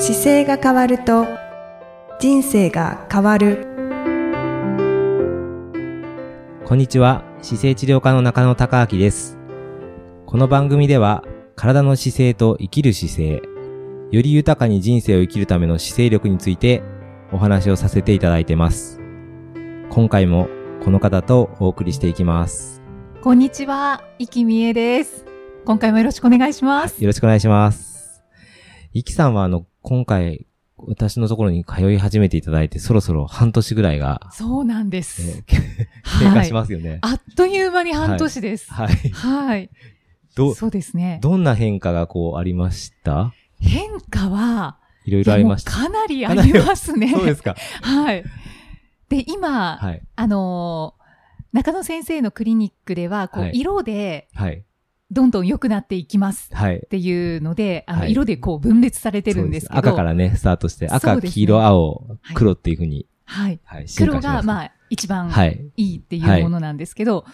姿勢が変わると人生が変わるこんにちは姿勢治療科の中野孝明ですこの番組では体の姿勢と生きる姿勢より豊かに人生を生きるための姿勢力についてお話をさせていただいてます今回もこの方とお送りしていきますこんにちは、生きみえです。今回もよろしくお願いします。よろしくお願いします。いきさんはあの、今回、私のところに通い始めていただいて、そろそろ半年ぐらいが、そうなんです。えー経過しますよね。あっという間に半年です。はい。はい。ど、そうですね。どんな変化がこうありました？変化は、いろいろありました。かなりありますね。そうですか。はい。で、今、はい。あのー中野先生のクリニックでは、こう、はい色ではい。どんどん良くなっていきますはいっ。ていうので、あの、はい色でこう分裂されてるんですけど。赤からね、スタートして、赤、ね黄色、青、はい黒っていうふうに、はい。はい、黒が、しまあ、一番はい。いいっていうものなんですけど、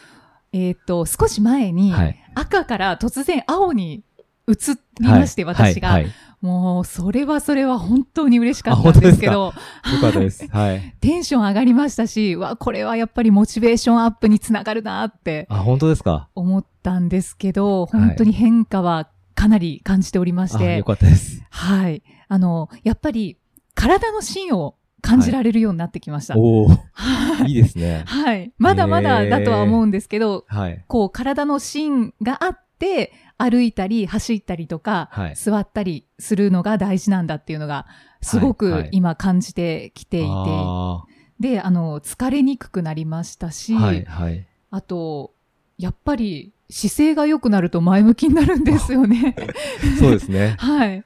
えっ、と、少し前に、はい。赤から突然青に移りまして、私が、はい。はい。もう、それはそれは本当に嬉しかったんですけど、よかったです。はい。テンション上がりましたし、わ、これはやっぱりモチベーションアップにつながるなってあ、本当ですか？思ったんですけど、はい本当に変化はかなり感じておりましあ、て、よかったです。はい。あの、やっぱり体の芯を感じられるようになってきました。おー、いいですね。はい。まだまだだとは思うんですけど、はい。こう体の芯があって、歩いたり走ったりとか、はい座ったりするのが大事なんだっていうのが、すごくはいはい今感じてきていて、あで、あの、疲れにくくなりましたし、ーはい、はい。あと、やっぱり姿勢が良くなると前向きになるんですよね。そうですね。はい。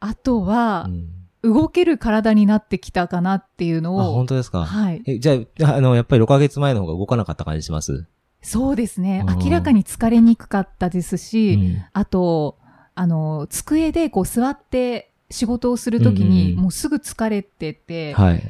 あとはう、ん動ける体になってきたかなっていうのあ、を本、当ですか。はい。え、じゃあ、あの、やっぱり6ヶ月前の方が動かなかった感じします？そうですね。うん明らかに疲れにくかったですし、うんあと、あの、机でこう座って仕事をするときに、もうすぐ疲れてて、はい。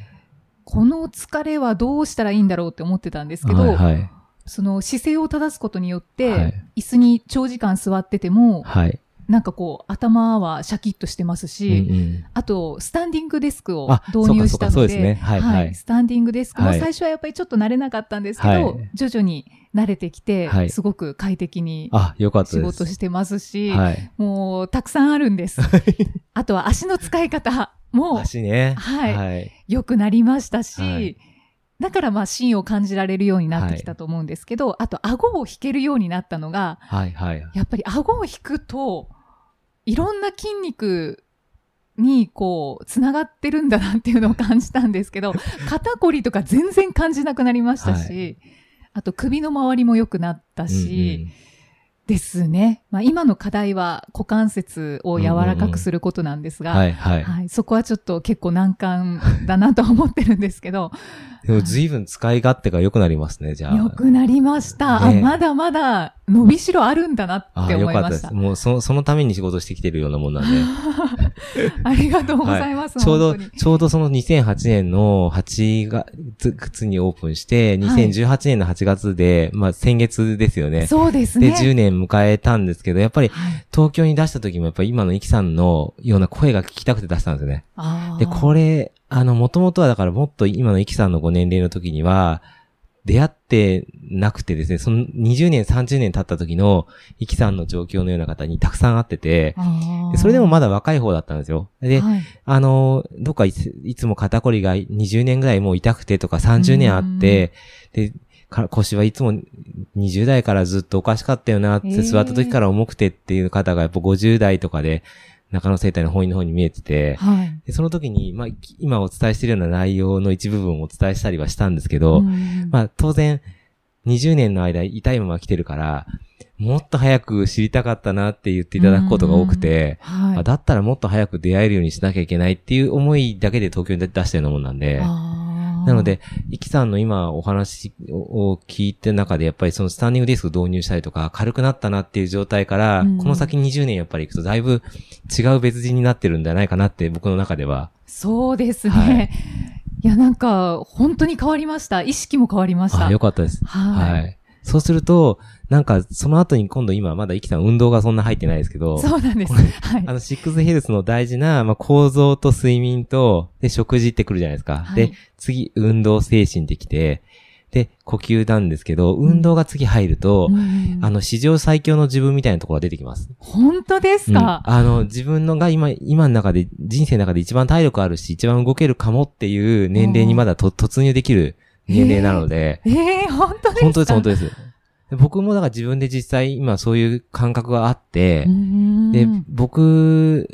この疲れはどうしたらいいんだろうって思ってたんですけど、はい、はい。その姿勢を正すことによって、はい椅子に長時間座ってても、はい。なんかこう、頭はシャキッとしてますうんし、うんあと、スタンディングデスクをあ導入したので、そうですねはいはいスタンディングデスクもはい最初はやっぱりちょっと慣れなかったんですけど、はい徐々に慣れてきて、はいすごく快適にあ、よかった仕。事してますし、はい。もうたくさんあるんです。あとは足の使い方も足ね。はいはい。良くなりましたし、はいだからまあ芯を感じられるようになってきたと思うんですけど、あと顎を引けるようになったのが、はい、はい。やっぱり顎を引くと、いろんな筋肉にこう、つながってるんだなっていうのを感じたんですけど、肩こりとか全然感じなくなりましたし、はあと首の周りも良くなったし、ですね。まあ今の課題は股関節を柔らかくすることなんですが、はい、はい。はい、そこはちょっと結構難関だなとは思ってるんですけど、でも随分使い勝手が良くなりますね、じゃあ。良くなりました。ねあ、まだまだ伸びしろあるんだなってあ、よ思いましたかったです。。もう、その、そのために仕事してきてるようなもんなんで。ありがとうございます。ちょうど、ちょうどその2008年の8月にオープンして、2018年の8月で、まあ先月ですよね。そうですで、ね。10年迎えたんですけど、やっぱりはい東京に出した時もやっぱり今のイキさんのような声が聞きたくて出したんですよね。で、これ、あの、もともとはだからもっと今のイキさんのご年齢の時には、出会ってなくてですね、その20年、30年経った時のイキさんの状況のような方にたくさん会ってて、それでもまだ若い方だったんですよ。で、はい。あの、どっかいついつも肩こりが20年ぐらいもう痛くてとか30年あって、で、か腰はいつも20代からずっとおかしかったよなって座った時から重くてっていう方がやっぱ50代とかで中野生態の本院の方に見えてて、はい。でその時に、まあ、今お伝えしているような内容の一部分をお伝えしたりはしたんですけど、うん。まあ当然20年の間痛いまま来てるから、もっと早く知りたかったなって言っていただくことが多くて、はい。あだったらもっと早く出会えるようにしなきゃいけないっていう思いだけで東京に出したようなもんなんで、あーなので、イキさんの今お話を聞いてる中で、やっぱりそのスタンディングディスク導入したりとか、軽くなったなっていう状態から、うんこの先20年やっぱり行くと、だいぶ違う別人になってるんじゃないかなって、僕の中では。そうですね。はいい、や、なんか、本当に変わりました。意識も変わりました。あ、よかったです。はいはい。そうすると、なんか、その後に今度今まだ生きた運動がそんな入ってないですけど、そうなんです。はいあ。の、シックスヘルスの大事な、まあ、構造と睡眠と、で、食事ってくるじゃないですか。はいで、次、運動精神ってきて、で、呼吸なんですけど、運動が次入ると、うんあの、史上最強の自分みたいなところが出てきます。本当ですうんか、あの、自分のが今、今の中で、人生の中で一番体力あるし、一番動けるかもっていう年齢にまだと突入できる年齢なので、ええ本当ですか？本当です、本当です。で僕もだから自分で実際今そういう感覚があってう、んで、僕、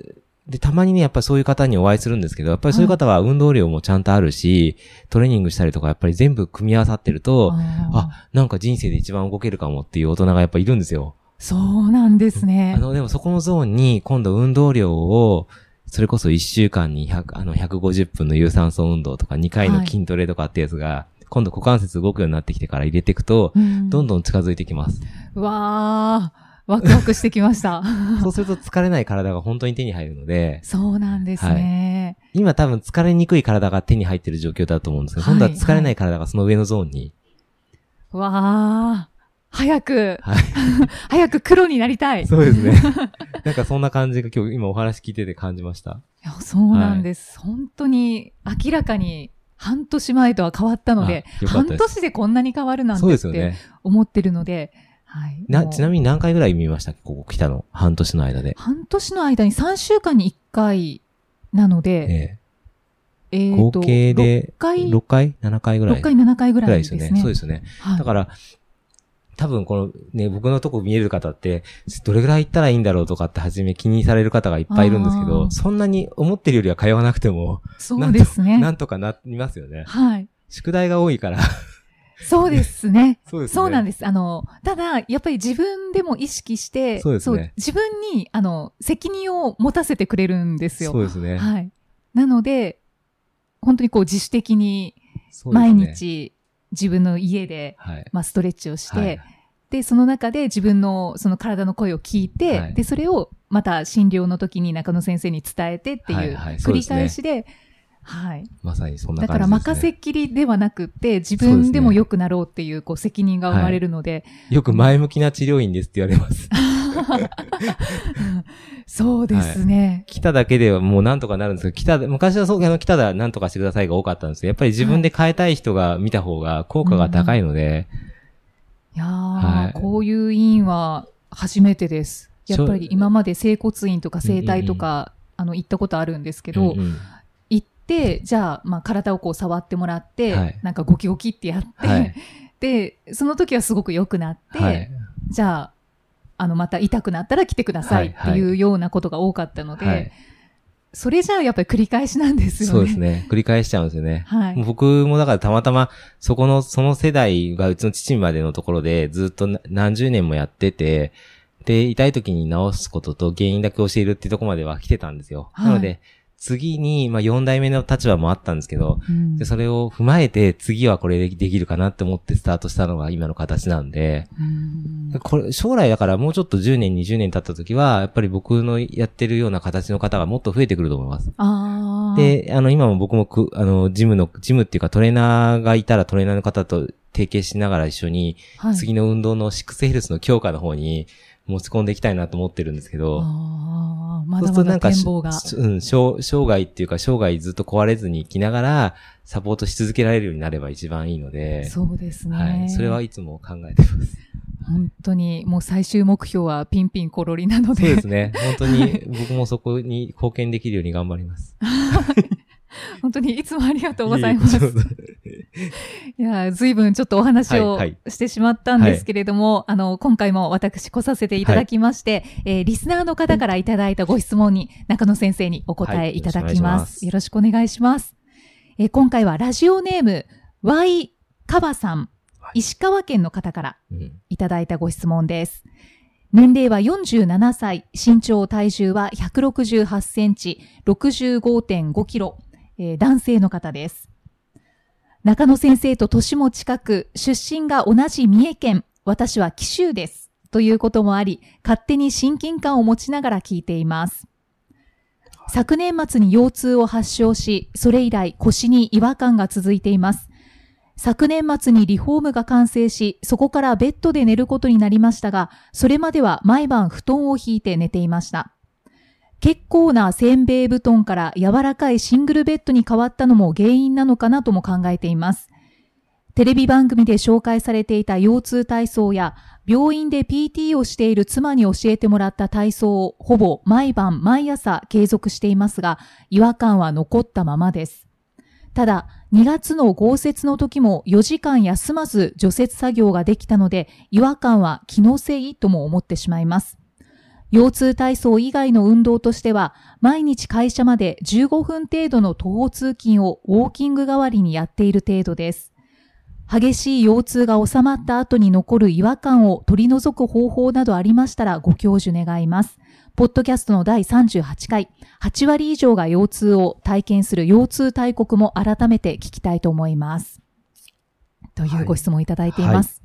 で、たまにね、やっぱりそういう方にお会いするんですけど、やっぱりそういう方は運動量もちゃんとあるし、トレーニングしたりとか、やっぱり全部組み合わさってると、あ、なんか人生で一番動けるかもっていう大人がやっぱいるんですよ。そうなんですね。あ。の、でもそこのゾーンに、今度運動量を、それこそ1週間に100、あの、150分の有酸素運動とか、2回の筋トレとかってやつが、今度股関節動くようになってきてから入れていくと、うんどんどん近づいてきます。わー、ワクワクしてきました。そうすると疲れない体が本当に手に入るので、そうなんですね。今多分疲れにくい体が手に入ってる状況だと思うんですけど、はい今度は疲れない体がその上のゾーンに、わー、早く、はい。早く黒になりたい。いそうですね。なんかそんな感じが今日今お話聞いてて感じました。やそうなんです、本当に明らかに半年前とは変わったので、です年でこんなに変わるなんてって。思ってるので、はい。な、ちなみに何回ぐらい見ましたっけ？ここ来たの。半年の間で。半年の間に3週間に1回なので、ええーと合計で6回、6回 ?7 回ぐらい？6回、7回ぐぐらいですね。そうですよね。はいだから、多分このね、僕のとこ見える方って、どれぐらい行ったらいいんだろうとかって初め気にされる方がいっぱいいるんですけど、そんなに思ってるよりは通わなくても、そうですね。なんとかなりますよね。はい。宿題が多いから。そうですね。そうですね。そうなんです。あの、ただ、やっぱり自分でも意識して、そうですね自分に、あの、責任を持たせてくれるんですよ。そうですね。はい。なので、本当にこう自主的に毎、日自分の家で、はい。まあ、ストレッチをして、はいで、その中で自分のその体の声を聞いて、はいで、それをまた診療の時に中野先生に伝えてってはいいう繰りうですね返しで、はい。まさにそんなだから感じです、ね。任せっきりではなくって、自分でも良くなろうっていうこう責任が生まれるので、よく前向きな治療院ですって言われます。そうですね。来ただけではもうなんとかなるんですけど、来た、昔はそう、あの、来たらなんとかしてくださいが多かったんですけど、やっぱり自分で変えたい人が見た方が効果が高いので、いやー、はいこういう医院は初めてです。やっぱり今まで整骨院とか整体とか、あの、行ったことあるんですけど、うんうん。行って、じゃあ、まあ、体をこう触ってもらって、はい。なんかゴキゴキってやって、はい。で、その時はすごく良くなって、はい。じゃあ、あの、また痛くなったら来てくださいってはいいうようなことが多かったので、はい。それじゃあやっぱり繰り返しなんですよね。そうですね。繰り返しちゃうんですよね。はいもう僕もだからたまたま、そこの、その世代がうちの父までのところでずっとな何十年もやってて、で、痛い時に治すことと原因だけ教えるっていうところまでは来てたんですよ。はいなので、次に、まあ4代目の立場もあったんですけど、うん。で、それを踏まえて次はこれでできるかなって思ってスタートしたのが今の形なんで、うん。これ、将来だからもうちょっと10年、20年経った時は、やっぱり僕のやってるような形の方がもっと増えてくると思います。で、あの、今も僕もく、あの、ジムの、ジムっていうかトレーナーがいたらトレーナーの方と提携しながら一緒に、はい、次の運動のシックスヘルスの強化の方に持ち込んでいきたいなと思ってるんですけど、あーまそうだまだするとなんか。うん、生生涯っていうか生涯ずっと壊れずに生きながら、サポートし続けられるようになれば一番いいので、そうですね。はい。それはいつも考えてます。本当に、もう最終目標はピンピンコロリなので。そうですね。本当に僕もそこに貢献できるように頑張ります。本当にいつもありがとうございます。いえい いや、随分ちょっとお話をはいしてしまったんですけれども、あの、今回も私来させていただきまして、えーリスナーの方からいただいたご質問に中野先生にお答えいただきます。よろしくお願いします。えー今回はラジオネーム Y カバさん、石川県の方からいただいたご質問です。年齢は47歳、身長体重は168センチ、65.5キロ、えー男性の方です。中野先生と年も近く、出身が同じ三重県、私は紀州です。ということもあり、勝手に親近感を持ちながら聞いています。昨年末に腰痛を発症し、それ以来腰に違和感が続いています。昨年末にリフォームが完成し、そこからベッドで寝ることになりましたが、それまでは毎晩布団を引いて寝ていました。結構なせんべい布団から柔らかいシングルベッドに変わったのも原因なのかなとも考えています。テレビ番組で紹介されていた腰痛体操や、病院で PT をしている妻に教えてもらった体操をほぼ毎晩毎朝継続していますが、違和感は残ったままです。ただ、2月の豪雪の時も4時間休まず除雪作業ができたので、違和感は気のせいとも思ってしまいます。腰痛体操以外の運動としては、毎日会社まで15分程度の徒歩通勤をウォーキング代わりにやっている程度です。激しい腰痛が収まった後に残る違和感を取り除く方法などありましたらご教授願います。ポッドキャストの第38回、8割以上が腰痛を体験する腰痛大国も改めて聞きたいと思います。というご質問いただいています。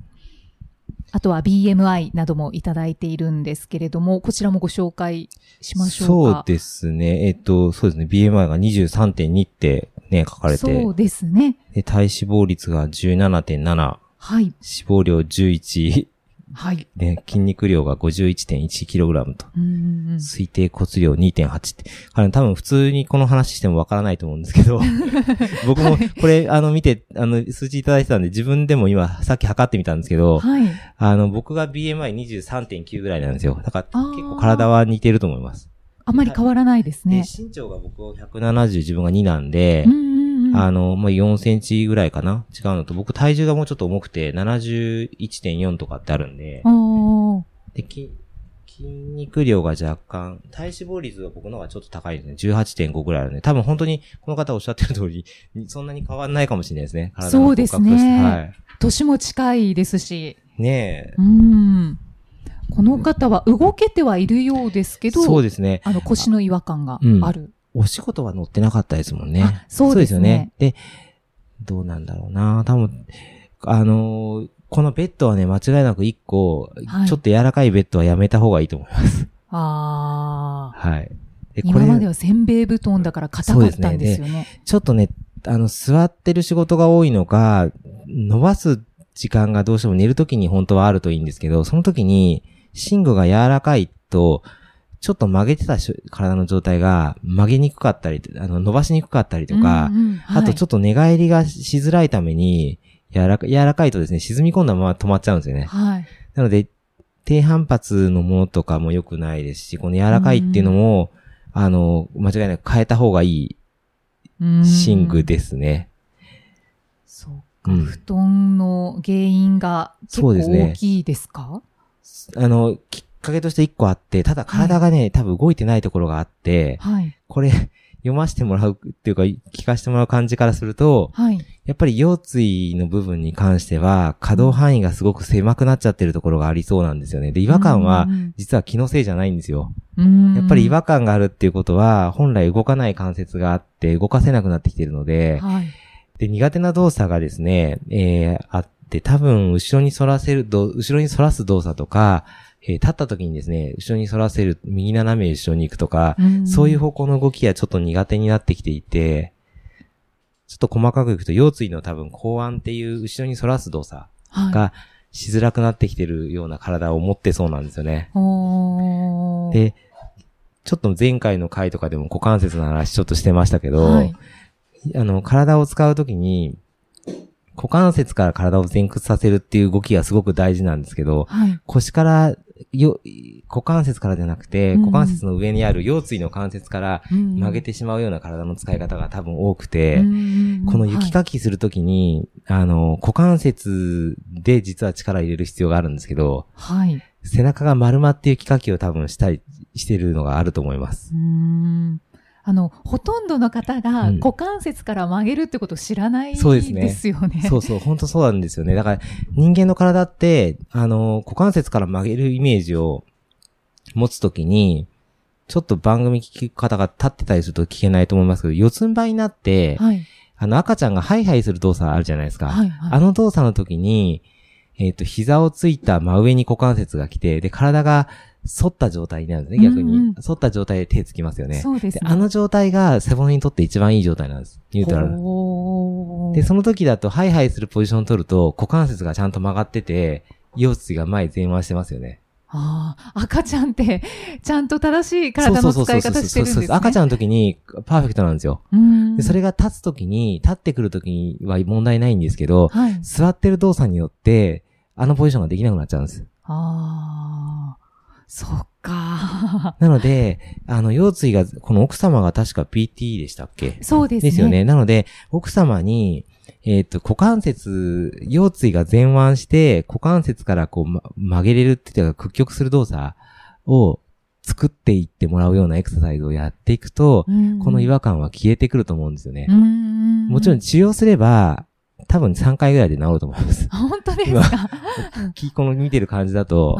あとは BMI などもいただいているんですけれども、こちらもご紹介しましょうか。そうですね。えっと、そうですね。BMI が23.2ってね、書かれて。そうですね。で、体脂肪率が17.7、はい。脂肪量11、はい。で、筋肉量が 51.1kg と。うんうんうん推定骨量2.8って。あの、多分普通にこの話してもわからないと思うんですけど、僕もこれ、あの、見て、あの、数字いただいてたんで、自分でも今、さっき測ってみたんですけど、はい。あの、僕が BMI23.9 ぐらいなんですよ。だから、結構体は似てると思います。あまり変わらないですで、ね。身長が僕170、自分が2なんでうん、うんうん。あの、まあ、4センチぐらいかな？違うのと、僕体重がもうちょっと重くて、71.4とかってあるんで、で、筋、筋肉量が若干、体脂肪率が僕の方がちょっと高いですね。18.5ぐらいあるんで、多分本当にこの方おっしゃってる通り、そんなに変わんないかもしれないですね。そうですねはい。年も近いですし。ねうん。この方は動けてはいるようですけえ。ど、そうですね。あの腰の違和感がある。お仕事は載ってなかったですもんねあ。そうですねよね。で、どうなんだろうな多分、あのーこのベッドはね、間違いなく一個、はいちょっと柔らかいベッドはやめた方がいいと思います。ああ。はい。で今まではせんべい布団だから硬かったんですよね。ちょっとね、あの、座ってる仕事が多いのか、伸ばす時間がどうしても寝るときに本当はあるといいんですけど、その時に、寝具が柔らかいと、ちょっと曲げてたし体の状態が曲げにくかったり、あの、伸ばしにくかったりとか、うんうんはい。あとちょっと寝返りがしづらいために、柔らか、柔らかいとですね、沈み込んだまま止まっちゃうんですよね。はい。なので、低反発のものとかも良くないですし、この柔らかいっていうのも、あの、間違いなく変えた方がいいうん寝具ですね。そうか、うん。布団の原因が結構そうですね。大きいですか？あの、きっかけとして一個あって、ただ体がね、多分動いてないところがあって、はい。これ、読ませてもらうっていうか、聞かせてもらう感じからすると、はい。やっぱり腰椎の部分に関しては、可動範囲がすごく狭くなっちゃってるところがありそうなんですよね。で、違和感はう、ん実は気のせいじゃないんですよ。うんやっぱり違和感があるっていうことは、本来動かない関節があって、動かせなくなってきてるので、はい。で、苦手な動作がですね、えー、あって、多分、後ろに反らせるど、後ろに反らす動作とか、えー立った時にですね、後ろに反らせる、右斜め後ろに行くとか、んそういう方向の動きがちょっと苦手になってきていて、ちょっと細かくいくと、腰椎の多分、後腕っていう後ろに反らす動作はい、がしづらくなってきてるような体を持ってそうなんですよね。で、ちょっと前回の回とかでも股関節の話ちょっとしてましたけど、はい。あの、体を使うときに、股関節から体を前屈させるっていう動きがすごく大事なんですけど、はい。腰から、よ、股関節からじゃなくて、うん股関節の上にある腰椎の関節から曲げて、てしまうような体の使い方が多分多くて、うんこの雪かきするときに、あの、股関節で実は力入れる必要があるんですけど、はい。はい。背中が丸まって雪かきを多分したりしてるのがあると思います。うーんあの、ほとんどの方がうん股関節から曲げるってことを知らないそうですねですよね。そうそう、本当そうなんですよね。だから、人間の体って、あの、股関節から曲げるイメージを持つときに、ちょっと番組聞く方が立ってたりすると聞けないと思いますけど、四つん這いになって、はい。あの赤ちゃんがハイハイする動作あるじゃないですか。はい。はい。あの動作の時に、えっ、と、膝をついた真上に股関節が来て、で、体が反った状態になるんですね、逆に。反った状態で手つきますよね。そうですね。であの状態が背骨にとって一番いい状態なんです。ニュートラル。で、その時だと、ハイハイするポジションを取ると、股関節がちゃんと曲がってて、腰椎が前前腕してますよね。ああ、赤ちゃんって、ちゃんと正しい体の使い方してるんですね。赤ちゃん。んの時にパーフェクトなんですよ。うん。で、それが立つ時に、立ってくる時には問題ないんですけど、はい。座ってる動作によって、あのポジションができなくなっちゃうんです。ああ、そっか。なので、あの、腰椎が、この奥様が確か PT でしたっけ？そうですね。ですよね。なので、奥様に、えっ、と、股関節、腰椎が前腕して、股関節からこう、ま曲げれるっていうか、屈曲する動作を作っていってもらうようなエクササイズをやっていくと、うんこの違和感は消えてくると思うんですよね。うん。もちろん治療すれば、多分3回ぐらいで治ると思います。本当ですか？きこの見てる感じだと、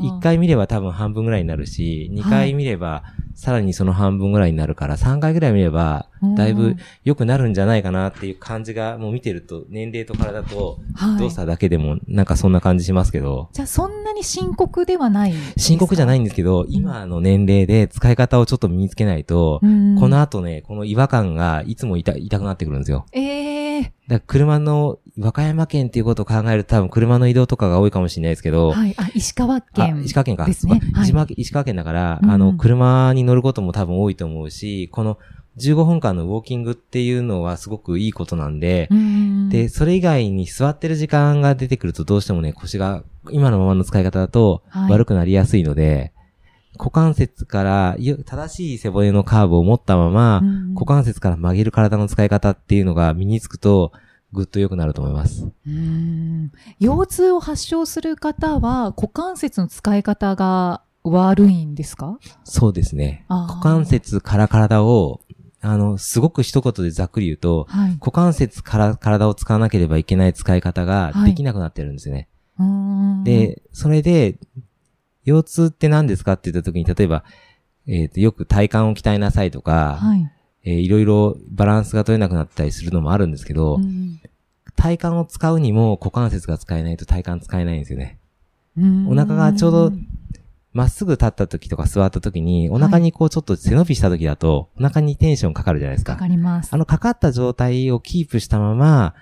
一回見れば多分半分ぐらいになるし、二回見ればさらにその半分ぐらいになるから、三回ぐらい見れば、だいぶ良くなるんじゃないかなっていう感じが、もう見てると、年齢と体とはい動作だけでも、なんかそんな感じしますけど、じゃあそんなに深刻ではない。深刻じゃないんですけど、今の年齢で使い方をちょっと身につけないと、うんこの後ね、この違和感がいつも痛痛くなってくるんですよ。ええだから車の、和歌山県っていうことを考えると多分車の移動とかが多いかもしれないですけど、はい。あ、石川あ県。石川県か。ですねはい石川県だから、うんあの、車に乗ることも多分多いと思うし、この15分間のウォーキングっていうのはすごくいいことなんで、うん。で、それ以外に座ってる時間が出てくるとどうしてもね、腰が今のままの使い方だとはい。悪くなりやすいので、股関節から、よ正しい背骨のカーブを持ったまま、うん。股関節から曲げる体の使い方っていうのが身につくと、ぐっと良くなると思います。うん。腰痛を発症する方は股関節の使い方が悪いんですか？そうですね。股関節から体を、あの、すごく一言でざっくり言うと、はい。股関節から体を使わなければいけない使い方がはいできなくなってるんですよね。うん、で、それで、腰痛って何ですかって言った時に、例えば、えっ、と、よく体幹を鍛えなさいとか、はい。えーいろいろバランスが取れなくなったりするのもあるんですけど、うん体幹を使うにも股関節が使えないと体幹使えないんですよね。うんお腹がちょうどまっすぐ立った時とか座った時に、お腹にこうちょっと背伸びした時だと、お腹にテンションかかるじゃないですか。かかります。あのかかった状態をキープしたまま、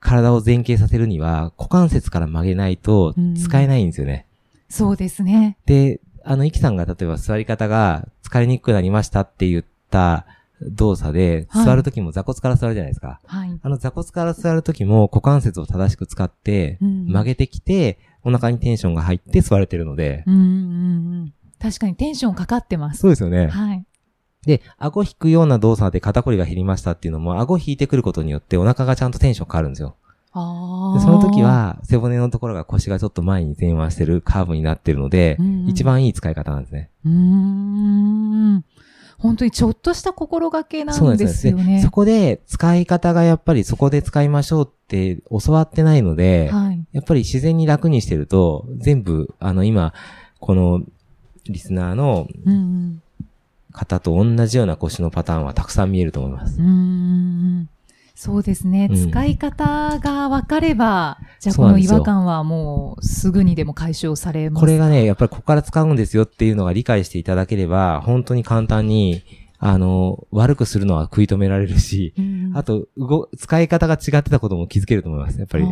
体を前傾させるには、股関節から曲げないと使えないんですよね。そうですね。で、あの、イキさんが例えば座り方が疲れにくくなりましたって言った動作で、はい座る時も座骨から座るじゃないですか。はい。あの座骨から座る時も股関節を正しく使って、うん曲げてきて、お腹にテンションが入って座れてるので、うんうんうん。確かにテンションかかってます。そうですよね。はい。で、顎引くような動作で肩こりが減りましたっていうのも、顎引いてくることによってお腹がちゃんとテンション変わるんですよ。あその時、は、背骨のところが腰がちょっと前に前腕してるカーブになってるので、うんうん一番いい使い方なんですね。うーん。本当にちょっとした心がけなんんですよね。そこで使い方がやっぱりそこで使いましょうって教わってないので、はい。やっぱり自然に楽にしてると、全部、あの今、このリスナーのうん方と同じような腰のパターンはたくさん見えると思いますうん。そうですね。うん使い方が分かれば、じゃあこの違和感はもうすぐにでも解消されます。これがね、やっぱりここから使うんですよっていうのが理解していただければ、本当に簡単に、あの、悪くするのは食い止められるし、うん、あと、動、使い方が違ってたことも気づけると思います、やっぱり。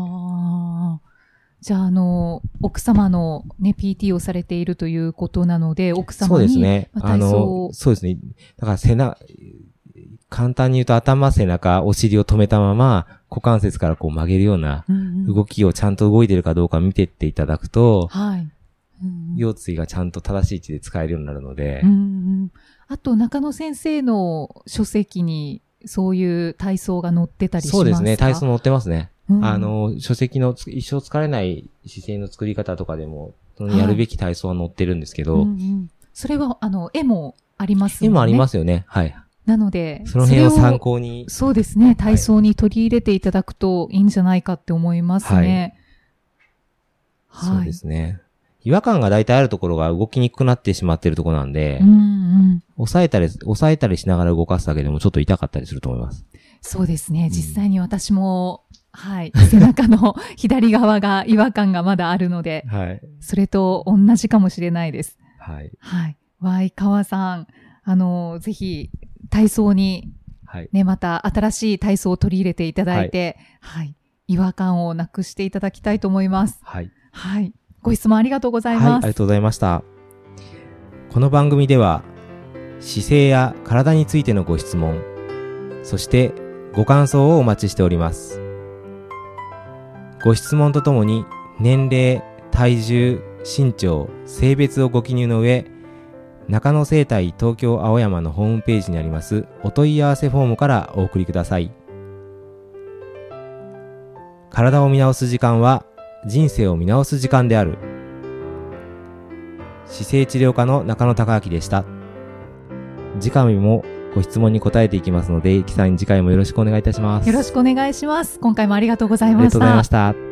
じゃあ、あの、奥様のね、PT をされているということなので、奥そう様に、ですね。まああのそうですね。だから背中、簡単に言うと頭、背中、お尻を止めたまま、股関節からこう曲げるようなうんうん動きをちゃんと動いてるかどうか見てっていただくと、はい。うん腰椎がちゃんと正しい位置で使えるようになるので、うんうんあと、中野先生の書籍に、そういう体操が載ってたりしますか？そうですね。体操載ってますね。うんあの、書籍のつ一生疲れない姿勢の作り方とかでも、やるべき体操は載ってるんですけど、うんうんそれは、あの、絵もありますもんね。。絵もありますすよね。はい。なので、その辺を参考に。そうですね。体操に取り入れていただくといいんじゃないかって思いますね。はい。そうですね。違和感が大体あるところが動きにくくなってしまってるところなんで、うんうん。抑えたり、抑えたりしながら動かすだけでもちょっと痛かったりすると思います。そうですね。実際に私もはい、背中の左側が違和感がまだあるので、はい。それと同じかもしれないです。はい。はい。わい、川さん、あの、ぜひ、体操に、はい。ね、また新しい体操を取り入れていただいて、はい、違和感をなくしていただきたいと思います。はい。はい。ご質問ありがとうございますはい、あ。りがとうございました。この番組では、姿勢や体についてのご質問、そしてご感想をお待ちしております。ご質問とともに、年齢、体重、身長、性別をご記入の上、中野生態東京青山のホームページにありますお問い合わせフォームからお送りください。体を見直す時間は人生を見直す時間である。姿勢治療科の中野孝明でした。次回もご質問に答えていきますので、イキさん次回もよろしくお願いいたします。よろしくお願いします。今回もありがとうございました。ありがとうございました。